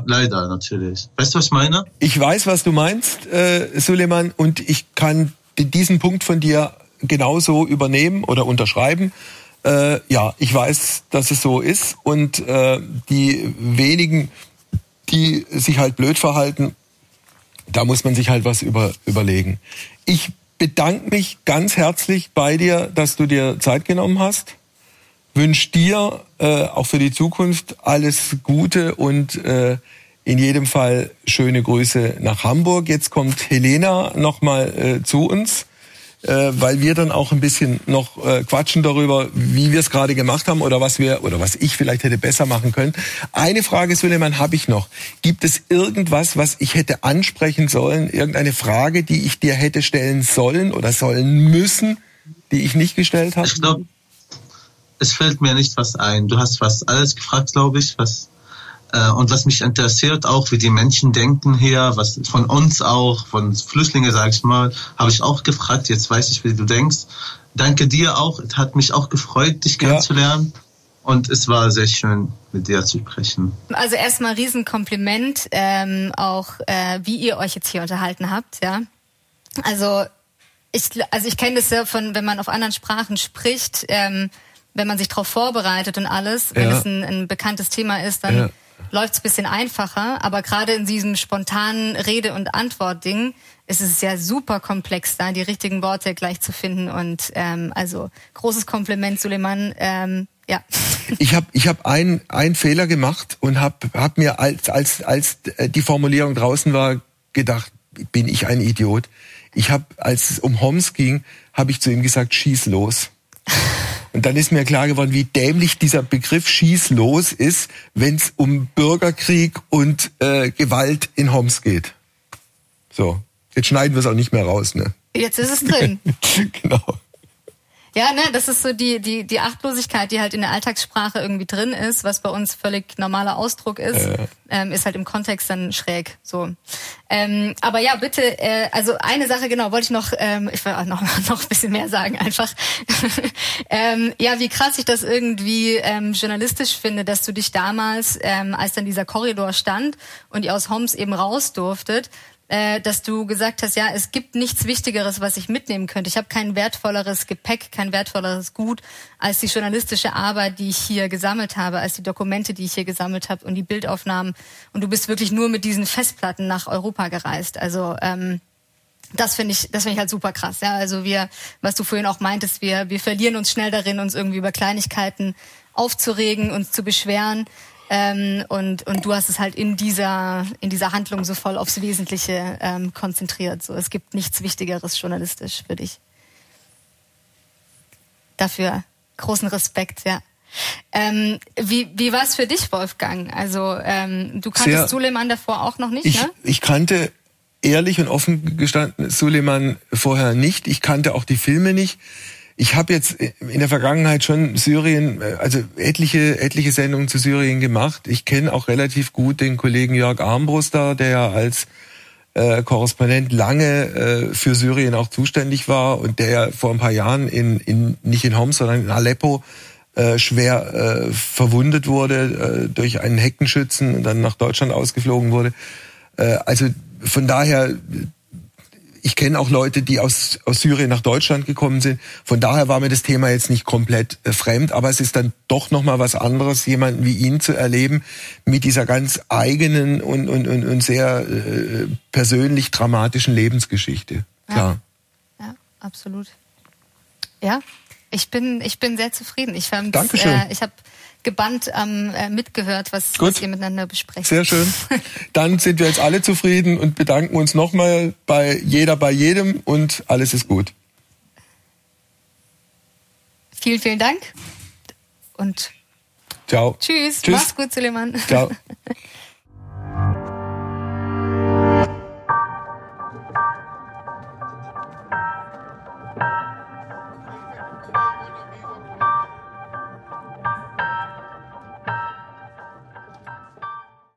Leider natürlich. Weißt du, was ich meine? Ich weiß, was du meinst, äh, Suleiman, und ich kann diesen Punkt von dir genauso übernehmen oder unterschreiben. Äh, ja, ich weiß, dass es so ist und äh, die wenigen, die sich halt blöd verhalten, da muss man sich halt was über, überlegen. Ich bedanke mich ganz herzlich bei dir, dass du dir Zeit genommen hast. Wünsche dir äh, auch für die Zukunft alles Gute und äh, in jedem Fall schöne Grüße nach Hamburg. Jetzt kommt Helena nochmal äh, zu uns äh, weil wir dann auch ein bisschen noch äh, quatschen darüber, wie wir es gerade gemacht haben oder was wir oder was ich vielleicht hätte besser machen können. Eine Frage, Suleiman, habe ich noch. Gibt es irgendwas, was ich hätte ansprechen sollen? Irgendeine Frage, die ich dir hätte stellen sollen oder sollen müssen, die ich nicht gestellt habe? Ich glaube, es fällt mir nicht was ein. Du hast fast alles gefragt, glaube ich, was und was mich interessiert auch, wie die Menschen denken hier, was von uns auch, von Flüchtlingen, sage ich mal, habe ich auch gefragt. Jetzt weiß ich, wie du denkst. Danke dir auch. Es hat mich auch gefreut, dich kennenzulernen. Ja. Und es war sehr schön, mit dir zu sprechen. Also erstmal Riesenkompliment, ähm, auch äh, wie ihr euch jetzt hier unterhalten habt, ja. Also ich, also ich kenne das ja von, wenn man auf anderen Sprachen spricht, ähm, wenn man sich darauf vorbereitet und alles, wenn es ein, ein bekanntes Thema ist, dann ja läuft es ein bisschen einfacher, aber gerade in diesem spontanen Rede- und Antwort-Ding ist es ja super komplex, da die richtigen Worte gleich zu finden. Und ähm, also großes Kompliment, Suleiman. Ähm, ja. Ich habe ich hab einen Fehler gemacht und habe hab mir als als als die Formulierung draußen war gedacht, bin ich ein Idiot. Ich habe als es um Homs ging, habe ich zu ihm gesagt, schieß los. Und dann ist mir klar geworden, wie dämlich dieser Begriff Schieß los ist, wenn es um Bürgerkrieg und äh, Gewalt in Homs geht. So, jetzt schneiden wir es auch nicht mehr raus, ne? Jetzt ist es drin. genau. Ja, ne, das ist so die, die, die Achtlosigkeit, die halt in der Alltagssprache irgendwie drin ist, was bei uns völlig normaler Ausdruck ist, äh. ähm, ist halt im Kontext dann schräg. So. Ähm, aber ja, bitte, äh, also eine Sache, genau, wollte ich noch, ähm, ich will auch noch, noch ein bisschen mehr sagen einfach. ähm, ja, wie krass ich das irgendwie ähm, journalistisch finde, dass du dich damals, ähm, als dann dieser Korridor stand und ihr aus Homs eben raus durftet, äh, dass du gesagt hast, ja, es gibt nichts Wichtigeres, was ich mitnehmen könnte. Ich habe kein wertvolleres Gepäck, kein wertvolleres Gut als die journalistische Arbeit, die ich hier gesammelt habe, als die Dokumente, die ich hier gesammelt habe und die Bildaufnahmen. Und du bist wirklich nur mit diesen Festplatten nach Europa gereist. Also ähm, das finde ich, das finde ich halt super krass. Ja, also wir, was du vorhin auch meintest, wir, wir verlieren uns schnell darin, uns irgendwie über Kleinigkeiten aufzuregen, uns zu beschweren. Ähm, und, und du hast es halt in dieser, in dieser Handlung so voll aufs Wesentliche ähm, konzentriert. So, es gibt nichts Wichtigeres journalistisch für dich. Dafür großen Respekt, ja. Ähm, wie wie war es für dich, Wolfgang? Also ähm, du kanntest Sehr, Suleiman davor auch noch nicht, ich, ne? Ich kannte ehrlich und offen gestanden Suleiman vorher nicht. Ich kannte auch die Filme nicht. Ich habe jetzt in der Vergangenheit schon Syrien, äh, also etliche, etliche Sendungen zu Syrien gemacht. Ich kenne auch relativ gut den Kollegen Jörg Armbruster, der ja als äh, Korrespondent lange äh, für Syrien auch zuständig war und der ja vor ein paar Jahren in, in nicht in Homs, sondern in Aleppo äh, schwer äh, verwundet wurde äh, durch einen Heckenschützen und dann nach Deutschland ausgeflogen wurde. Äh, also von daher ich kenne auch Leute, die aus, aus Syrien nach Deutschland gekommen sind. Von daher war mir das Thema jetzt nicht komplett äh, fremd, aber es ist dann doch nochmal was anderes, jemanden wie ihn zu erleben mit dieser ganz eigenen und, und, und, und sehr äh, persönlich dramatischen Lebensgeschichte. Klar. Ja, ja absolut. Ja, ich bin, ich bin sehr zufrieden. Ich, Dankeschön. Äh, ich habe gebannt ähm, äh, mitgehört, was, was ihr miteinander besprecht. Sehr schön. Dann sind wir jetzt alle zufrieden und bedanken uns nochmal bei jeder, bei jedem und alles ist gut. Vielen, vielen Dank und Ciao. Tschüss. Tschüss. Mach's gut, Suleiman. Ciao.